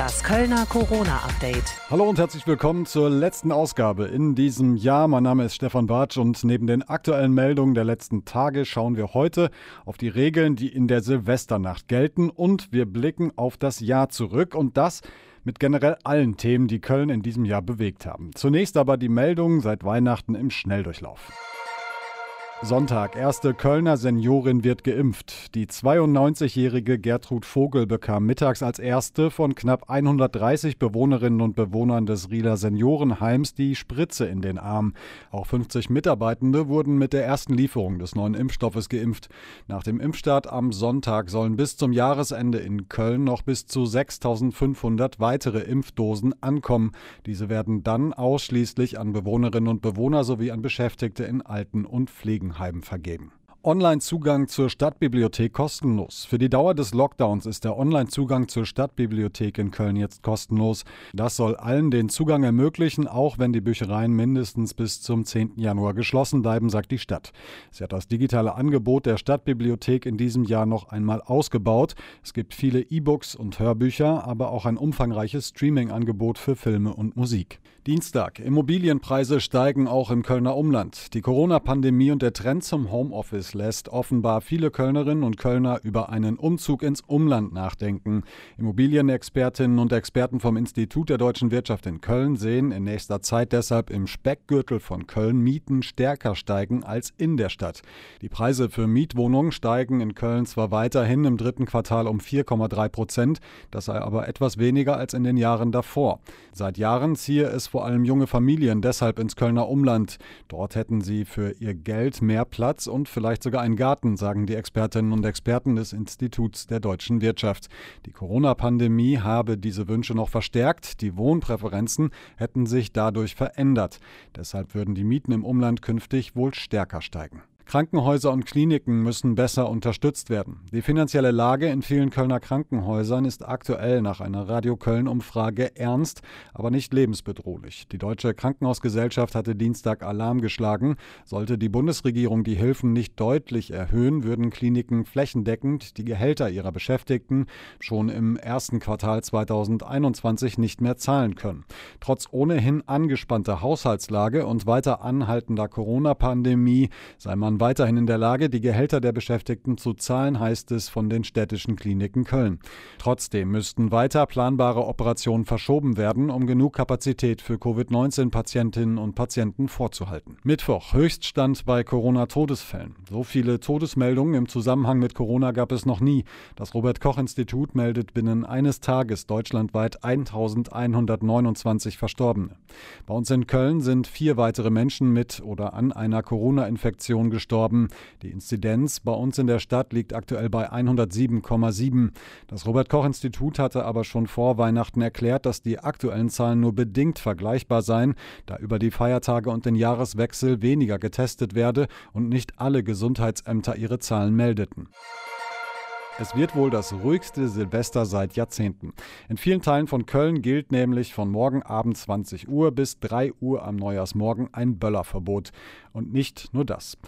Das Kölner Corona-Update. Hallo und herzlich willkommen zur letzten Ausgabe in diesem Jahr. Mein Name ist Stefan Bartsch und neben den aktuellen Meldungen der letzten Tage schauen wir heute auf die Regeln, die in der Silvesternacht gelten und wir blicken auf das Jahr zurück und das mit generell allen Themen, die Köln in diesem Jahr bewegt haben. Zunächst aber die Meldungen seit Weihnachten im Schnelldurchlauf. Sonntag. Erste Kölner Seniorin wird geimpft. Die 92-jährige Gertrud Vogel bekam mittags als erste von knapp 130 Bewohnerinnen und Bewohnern des Rieler Seniorenheims die Spritze in den Arm. Auch 50 Mitarbeitende wurden mit der ersten Lieferung des neuen Impfstoffes geimpft. Nach dem Impfstart am Sonntag sollen bis zum Jahresende in Köln noch bis zu 6500 weitere Impfdosen ankommen. Diese werden dann ausschließlich an Bewohnerinnen und Bewohner sowie an Beschäftigte in Alten- und Pflegen Altenheim vergeben. Online-Zugang zur Stadtbibliothek kostenlos. Für die Dauer des Lockdowns ist der Online-Zugang zur Stadtbibliothek in Köln jetzt kostenlos. Das soll allen den Zugang ermöglichen, auch wenn die Büchereien mindestens bis zum 10. Januar geschlossen bleiben, sagt die Stadt. Sie hat das digitale Angebot der Stadtbibliothek in diesem Jahr noch einmal ausgebaut. Es gibt viele E-Books und Hörbücher, aber auch ein umfangreiches Streaming-Angebot für Filme und Musik. Dienstag. Immobilienpreise steigen auch im Kölner Umland. Die Corona-Pandemie und der Trend zum Homeoffice lässt offenbar viele Kölnerinnen und Kölner über einen Umzug ins Umland nachdenken. Immobilienexpertinnen und Experten vom Institut der deutschen Wirtschaft in Köln sehen in nächster Zeit deshalb im Speckgürtel von Köln Mieten stärker steigen als in der Stadt. Die Preise für Mietwohnungen steigen in Köln zwar weiterhin im dritten Quartal um 4,3 Prozent, das sei aber etwas weniger als in den Jahren davor. Seit Jahren ziehe es vor allem junge Familien deshalb ins Kölner Umland. Dort hätten sie für ihr Geld mehr Platz und vielleicht sogar einen Garten, sagen die Expertinnen und Experten des Instituts der deutschen Wirtschaft. Die Corona-Pandemie habe diese Wünsche noch verstärkt. Die Wohnpräferenzen hätten sich dadurch verändert. Deshalb würden die Mieten im Umland künftig wohl stärker steigen. Krankenhäuser und Kliniken müssen besser unterstützt werden. Die finanzielle Lage in vielen Kölner Krankenhäusern ist aktuell nach einer Radio Köln Umfrage ernst, aber nicht lebensbedrohlich. Die Deutsche Krankenhausgesellschaft hatte Dienstag Alarm geschlagen. Sollte die Bundesregierung die Hilfen nicht deutlich erhöhen, würden Kliniken flächendeckend die Gehälter ihrer Beschäftigten schon im ersten Quartal 2021 nicht mehr zahlen können. Trotz ohnehin angespannter Haushaltslage und weiter anhaltender Corona-Pandemie sei man weiterhin in der Lage, die Gehälter der Beschäftigten zu zahlen, heißt es von den städtischen Kliniken Köln. Trotzdem müssten weiter planbare Operationen verschoben werden, um genug Kapazität für Covid-19-Patientinnen und Patienten vorzuhalten. Mittwoch, Höchststand bei Corona-Todesfällen. So viele Todesmeldungen im Zusammenhang mit Corona gab es noch nie. Das Robert-Koch-Institut meldet binnen eines Tages deutschlandweit 1129 Verstorbene. Bei uns in Köln sind vier weitere Menschen mit oder an einer Corona-Infektion gestorben gestorben. Die Inzidenz bei uns in der Stadt liegt aktuell bei 107,7. Das Robert Koch Institut hatte aber schon vor Weihnachten erklärt, dass die aktuellen Zahlen nur bedingt vergleichbar seien, da über die Feiertage und den Jahreswechsel weniger getestet werde und nicht alle Gesundheitsämter ihre Zahlen meldeten. Es wird wohl das ruhigste Silvester seit Jahrzehnten. In vielen Teilen von Köln gilt nämlich von morgen Abend 20 Uhr bis 3 Uhr am Neujahrsmorgen ein Böllerverbot. Und nicht nur das.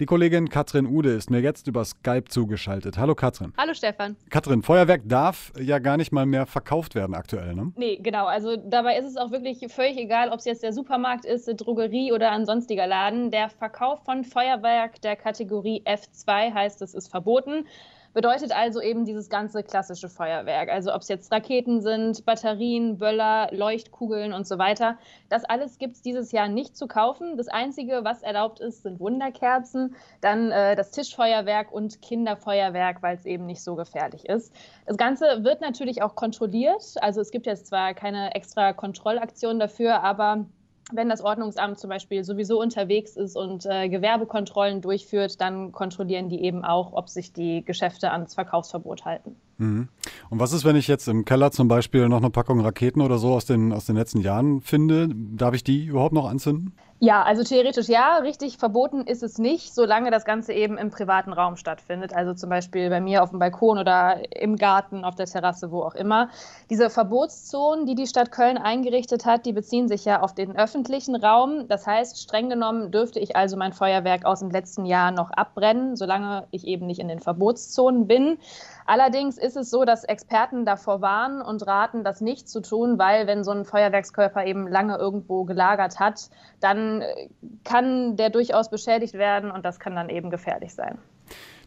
Die Kollegin Katrin Ude ist mir jetzt über Skype zugeschaltet. Hallo Katrin. Hallo Stefan. Katrin, Feuerwerk darf ja gar nicht mal mehr verkauft werden aktuell, ne? Nee, genau. Also dabei ist es auch wirklich völlig egal, ob es jetzt der Supermarkt ist, die Drogerie oder ein sonstiger Laden. Der Verkauf von Feuerwerk der Kategorie F2 heißt, es ist verboten. Bedeutet also eben dieses ganze klassische Feuerwerk. Also ob es jetzt Raketen sind, Batterien, Böller, Leuchtkugeln und so weiter. Das alles gibt es dieses Jahr nicht zu kaufen. Das Einzige, was erlaubt ist, sind Wunderkerzen, dann äh, das Tischfeuerwerk und Kinderfeuerwerk, weil es eben nicht so gefährlich ist. Das Ganze wird natürlich auch kontrolliert. Also es gibt jetzt zwar keine extra Kontrollaktion dafür, aber wenn das Ordnungsamt zum Beispiel sowieso unterwegs ist und äh, Gewerbekontrollen durchführt, dann kontrollieren die eben auch, ob sich die Geschäfte ans Verkaufsverbot halten. Mhm. Und was ist, wenn ich jetzt im Keller zum Beispiel noch eine Packung Raketen oder so aus den, aus den letzten Jahren finde? Darf ich die überhaupt noch anzünden? Ja, also theoretisch ja. Richtig verboten ist es nicht, solange das Ganze eben im privaten Raum stattfindet. Also zum Beispiel bei mir auf dem Balkon oder im Garten, auf der Terrasse, wo auch immer. Diese Verbotszonen, die die Stadt Köln eingerichtet hat, die beziehen sich ja auf den öffentlichen Raum. Das heißt, streng genommen dürfte ich also mein Feuerwerk aus dem letzten Jahr noch abbrennen, solange ich eben nicht in den Verbotszonen bin. Allerdings ist ist es so, dass Experten davor warnen und raten, das nicht zu tun, weil wenn so ein Feuerwerkskörper eben lange irgendwo gelagert hat, dann äh, kann der durchaus beschädigt werden und das kann dann eben gefährlich sein.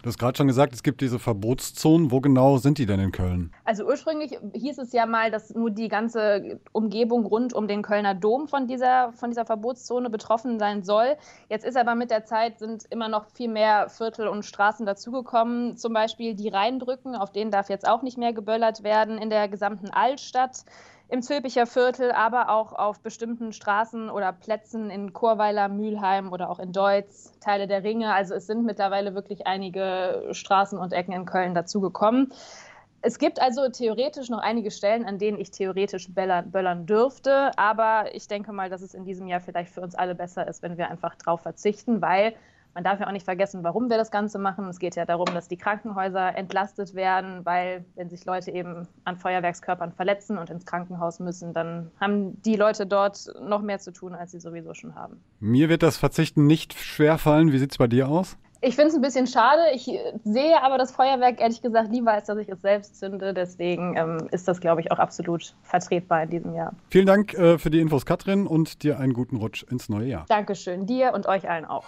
Du hast gerade schon gesagt, es gibt diese Verbotszonen. Wo genau sind die denn in Köln? Also ursprünglich hieß es ja mal, dass nur die ganze Umgebung rund um den Kölner Dom von dieser, von dieser Verbotszone betroffen sein soll. Jetzt ist aber mit der Zeit sind immer noch viel mehr Viertel und Straßen dazugekommen. Zum Beispiel die Rheinbrücken, auf denen darf jetzt auch nicht mehr geböllert werden in der gesamten Altstadt im Zülpicher Viertel, aber auch auf bestimmten Straßen oder Plätzen in Chorweiler, Mülheim oder auch in Deutz, Teile der Ringe. Also es sind mittlerweile wirklich einige Straßen und Ecken in Köln dazugekommen. Es gibt also theoretisch noch einige Stellen, an denen ich theoretisch böllern, böllern dürfte, aber ich denke mal, dass es in diesem Jahr vielleicht für uns alle besser ist, wenn wir einfach darauf verzichten, weil man darf ja auch nicht vergessen, warum wir das Ganze machen. Es geht ja darum, dass die Krankenhäuser entlastet werden, weil wenn sich Leute eben an Feuerwerkskörpern verletzen und ins Krankenhaus müssen, dann haben die Leute dort noch mehr zu tun, als sie sowieso schon haben. Mir wird das Verzichten nicht schwerfallen. Wie sieht es bei dir aus? Ich finde es ein bisschen schade. Ich sehe aber das Feuerwerk ehrlich gesagt lieber, als dass ich es selbst zünde. Deswegen ähm, ist das, glaube ich, auch absolut vertretbar in diesem Jahr. Vielen Dank äh, für die Infos, Katrin, und dir einen guten Rutsch ins neue Jahr. Dankeschön, dir und euch allen auch.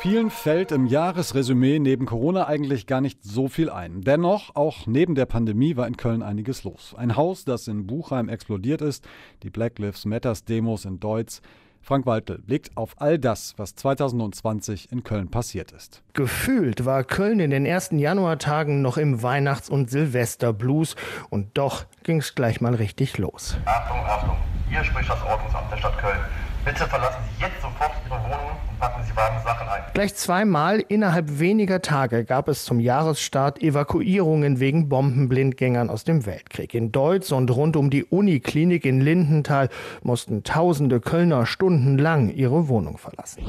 Vielen fällt im Jahresresümee neben Corona eigentlich gar nicht so viel ein. Dennoch, auch neben der Pandemie war in Köln einiges los. Ein Haus, das in Buchheim explodiert ist, die Black Lives Matters Demos in Deutsch. Frank Waltel blickt auf all das, was 2020 in Köln passiert ist. Gefühlt war Köln in den ersten Januartagen noch im Weihnachts- und Silvesterblues und doch ging es gleich mal richtig los. Achtung, Achtung, hier spricht das Ordnungsamt der Stadt Köln. Bitte verlassen Sie jetzt sofort Ihre Wohnung packen Sie warme Sachen ein. Gleich zweimal innerhalb weniger Tage gab es zum Jahresstart Evakuierungen wegen Bombenblindgängern aus dem Weltkrieg. In Deutz und rund um die Uniklinik in Lindenthal mussten tausende Kölner stundenlang ihre Wohnung verlassen.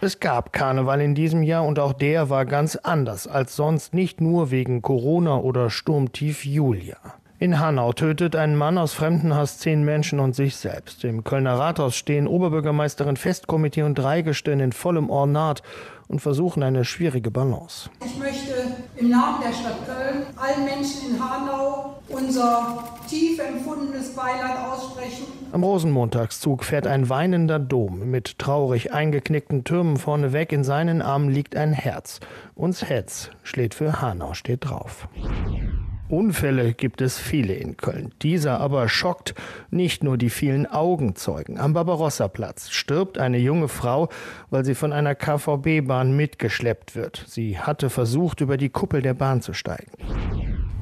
Es gab Karneval in diesem Jahr und auch der war ganz anders als sonst, nicht nur wegen Corona oder Sturmtief Julia. In Hanau tötet ein Mann aus Fremdenhass zehn Menschen und sich selbst. Im Kölner Rathaus stehen Oberbürgermeisterin Festkomitee und Dreigestirn in vollem Ornat und versuchen eine schwierige Balance. Ich möchte im Namen der Stadt Köln allen Menschen in Hanau unser tief empfundenes Beileid aussprechen. Am Rosenmontagszug fährt ein weinender Dom mit traurig eingeknickten Türmen vorneweg. In seinen Armen liegt ein Herz. Uns Hetz schlägt für Hanau steht drauf. Unfälle gibt es viele in Köln. Dieser aber schockt nicht nur die vielen Augenzeugen. Am Barbarossa-Platz stirbt eine junge Frau, weil sie von einer KVB-Bahn mitgeschleppt wird. Sie hatte versucht, über die Kuppel der Bahn zu steigen.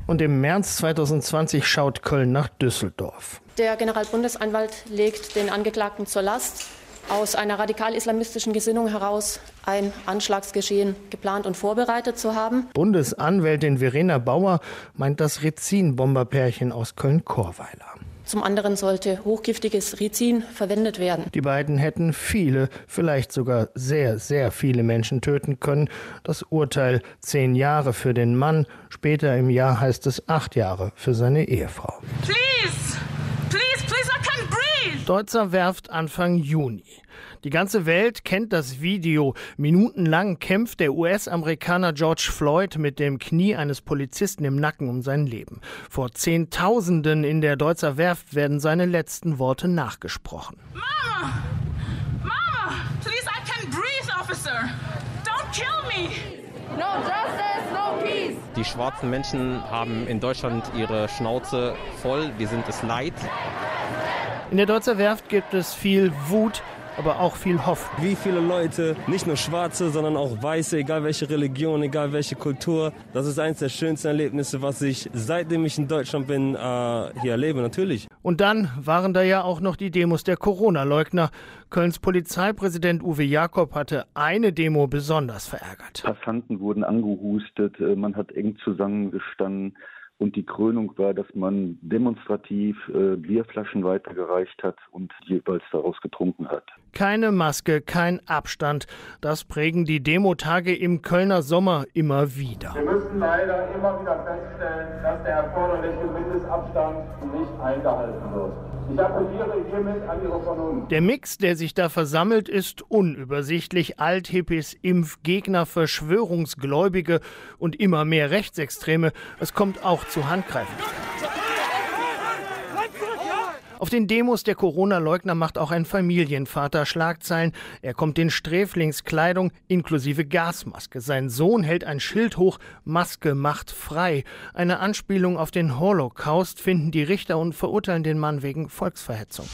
Und im März 2020 schaut Köln nach Düsseldorf. Der Generalbundesanwalt legt den Angeklagten zur Last, aus einer radikal-islamistischen Gesinnung heraus ein Anschlagsgeschehen geplant und vorbereitet zu haben. Bundesanwältin Verena Bauer meint das Rizin-Bomberpärchen aus Köln-Korweiler. Zum anderen sollte hochgiftiges Rizin verwendet werden. Die beiden hätten viele, vielleicht sogar sehr, sehr viele Menschen töten können. Das Urteil zehn Jahre für den Mann, später im Jahr heißt es acht Jahre für seine Ehefrau. Please, please, please, I can't breathe. Deutzer Werft Anfang Juni. Die ganze Welt kennt das Video. Minutenlang kämpft der US-Amerikaner George Floyd mit dem Knie eines Polizisten im Nacken um sein Leben. Vor Zehntausenden in der Deutzer Werft werden seine letzten Worte nachgesprochen. Mama! Mama! Please, I can't breathe, officer! Don't kill me! No justice, no peace! Die schwarzen Menschen haben in Deutschland ihre Schnauze voll. Wir sind es leid. In der Deutzer Werft gibt es viel Wut, aber auch viel Hoffnung. Wie viele Leute, nicht nur Schwarze, sondern auch Weiße, egal welche Religion, egal welche Kultur, das ist eines der schönsten Erlebnisse, was ich seitdem ich in Deutschland bin, äh, hier erlebe, natürlich. Und dann waren da ja auch noch die Demos der Corona-Leugner. Kölns Polizeipräsident Uwe Jakob hatte eine Demo besonders verärgert. Passanten wurden angehustet, man hat eng zusammengestanden. Und die Krönung war, dass man demonstrativ äh, Bierflaschen weitergereicht hat und jeweils daraus getrunken hat. Keine Maske, kein Abstand. Das prägen die Demotage im Kölner Sommer immer wieder. Wir müssen leider immer wieder feststellen, dass der erforderliche Mindestabstand nicht eingehalten wird. Ich appelliere hiermit an Ihre Vernunft. Der Mix, der sich da versammelt, ist unübersichtlich. Althippies, Impfgegner, Verschwörungsgläubige und immer mehr Rechtsextreme. Es kommt auch zu Handgreifen. Auf den Demos der Corona-Leugner macht auch ein Familienvater Schlagzeilen. Er kommt in Sträflingskleidung inklusive Gasmaske. Sein Sohn hält ein Schild hoch, Maske macht frei. Eine Anspielung auf den Holocaust finden die Richter und verurteilen den Mann wegen Volksverhetzung.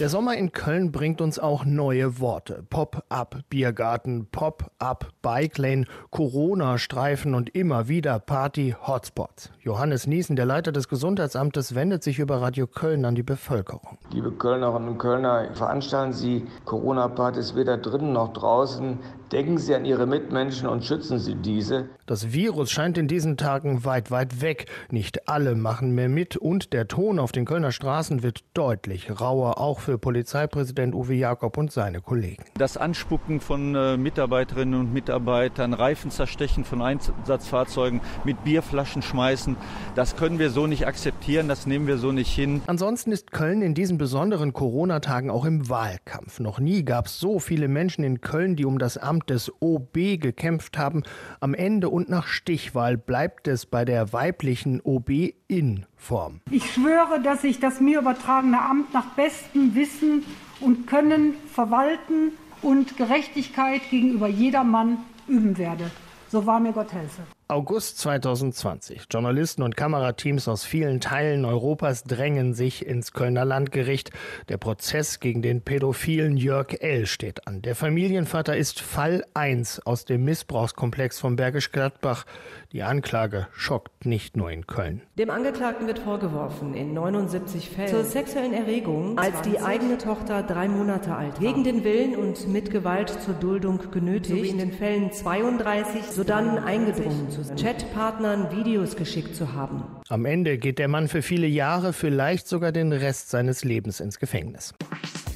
Der Sommer in Köln bringt uns auch neue Worte. Pop-up Biergarten, Pop-up Bike Lane, Corona-Streifen und immer wieder Party-Hotspots. Johannes Niesen, der Leiter des Gesundheitsamtes, wendet sich über Radio Köln an die Bevölkerung. Liebe Kölnerinnen und Kölner, veranstalten Sie Corona-Partys weder drinnen noch draußen. Denken Sie an Ihre Mitmenschen und schützen Sie diese. Das Virus scheint in diesen Tagen weit, weit weg. Nicht alle machen mehr mit und der Ton auf den Kölner Straßen wird deutlich rauer, auch für Polizeipräsident Uwe Jakob und seine Kollegen. Das Anspucken von äh, Mitarbeiterinnen und Mitarbeitern, Reifen zerstechen von Einsatzfahrzeugen, mit Bierflaschen schmeißen, das können wir so nicht akzeptieren, das nehmen wir so nicht hin. Ansonsten ist Köln in diesen besonderen Corona-Tagen auch im Wahlkampf. Noch nie gab es so viele Menschen in Köln, die um das Amt des OB gekämpft haben. Am Ende und nach Stichwahl bleibt es bei der weiblichen OB in Form. Ich schwöre, dass ich das mir übertragene Amt nach bestem Wissen und Können verwalten und Gerechtigkeit gegenüber jedermann üben werde. So wahr mir Gott helfe. August 2020. Journalisten und Kamerateams aus vielen Teilen Europas drängen sich ins Kölner Landgericht. Der Prozess gegen den pädophilen Jörg L. steht an. Der Familienvater ist Fall 1 aus dem Missbrauchskomplex von Bergisch Gladbach. Die Anklage schockt nicht nur in Köln. Dem Angeklagten wird vorgeworfen, in 79 Fällen zur sexuellen Erregung, als die eigene Tochter drei Monate alt war, gegen den Willen und mit Gewalt zur Duldung genötigt, sowie in den Fällen 32 sodann eingedrungen zu Chatpartnern Videos geschickt zu haben. Am Ende geht der Mann für viele Jahre, vielleicht sogar den Rest seines Lebens ins Gefängnis.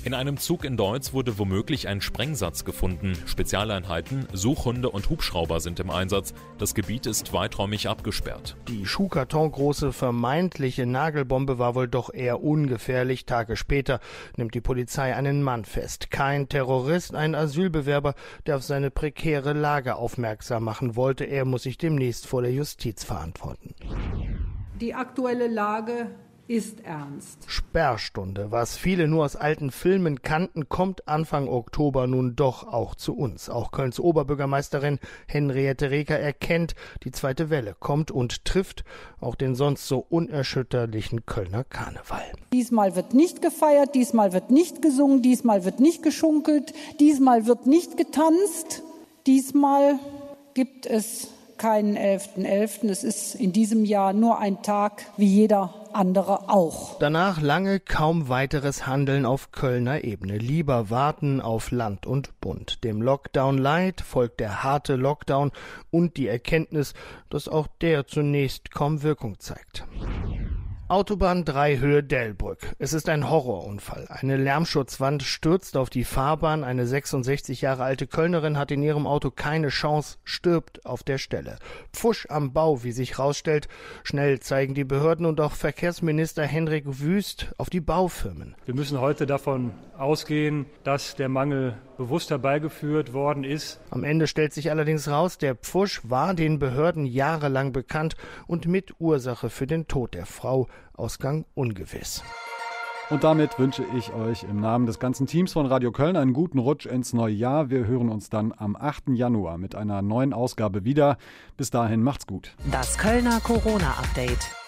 In einem Zug in Deutz wurde womöglich ein Sprengsatz gefunden. Spezialeinheiten, Suchhunde und Hubschrauber sind im Einsatz. Das Gebiet ist weiträumig abgesperrt. Die Schuhkartongroße vermeintliche Nagelbombe war wohl doch eher ungefährlich. Tage später nimmt die Polizei einen Mann fest. Kein Terrorist, ein Asylbewerber, der auf seine prekäre Lage aufmerksam machen wollte. Er muss sich demnächst vor der Justiz verantworten. Die aktuelle Lage ist ernst. Sperrstunde, was viele nur aus alten Filmen kannten, kommt Anfang Oktober nun doch auch zu uns. Auch Kölns Oberbürgermeisterin Henriette Reker erkennt, die zweite Welle kommt und trifft auch den sonst so unerschütterlichen Kölner Karneval. Diesmal wird nicht gefeiert, diesmal wird nicht gesungen, diesmal wird nicht geschunkelt, diesmal wird nicht getanzt, diesmal gibt es keinen 11.11. .11. Es ist in diesem Jahr nur ein Tag wie jeder andere auch. Danach lange kaum weiteres Handeln auf Kölner Ebene. Lieber warten auf Land und Bund. Dem Lockdown Light folgt der harte Lockdown und die Erkenntnis, dass auch der zunächst kaum Wirkung zeigt. Autobahn 3 Höhe Delbrück. Es ist ein Horrorunfall. Eine Lärmschutzwand stürzt auf die Fahrbahn. Eine 66 Jahre alte Kölnerin hat in ihrem Auto keine Chance, stirbt auf der Stelle. Pfusch am Bau, wie sich rausstellt. Schnell zeigen die Behörden und auch Verkehrsminister Henrik Wüst auf die Baufirmen. Wir müssen heute davon ausgehen, dass der Mangel bewusst herbeigeführt worden ist. Am Ende stellt sich allerdings raus, der Pfusch war den Behörden jahrelang bekannt und mit Ursache für den Tod der Frau. Ausgang ungewiss. Und damit wünsche ich euch im Namen des ganzen Teams von Radio Köln einen guten Rutsch ins neue Jahr. Wir hören uns dann am 8. Januar mit einer neuen Ausgabe wieder. Bis dahin macht's gut. Das Kölner Corona-Update.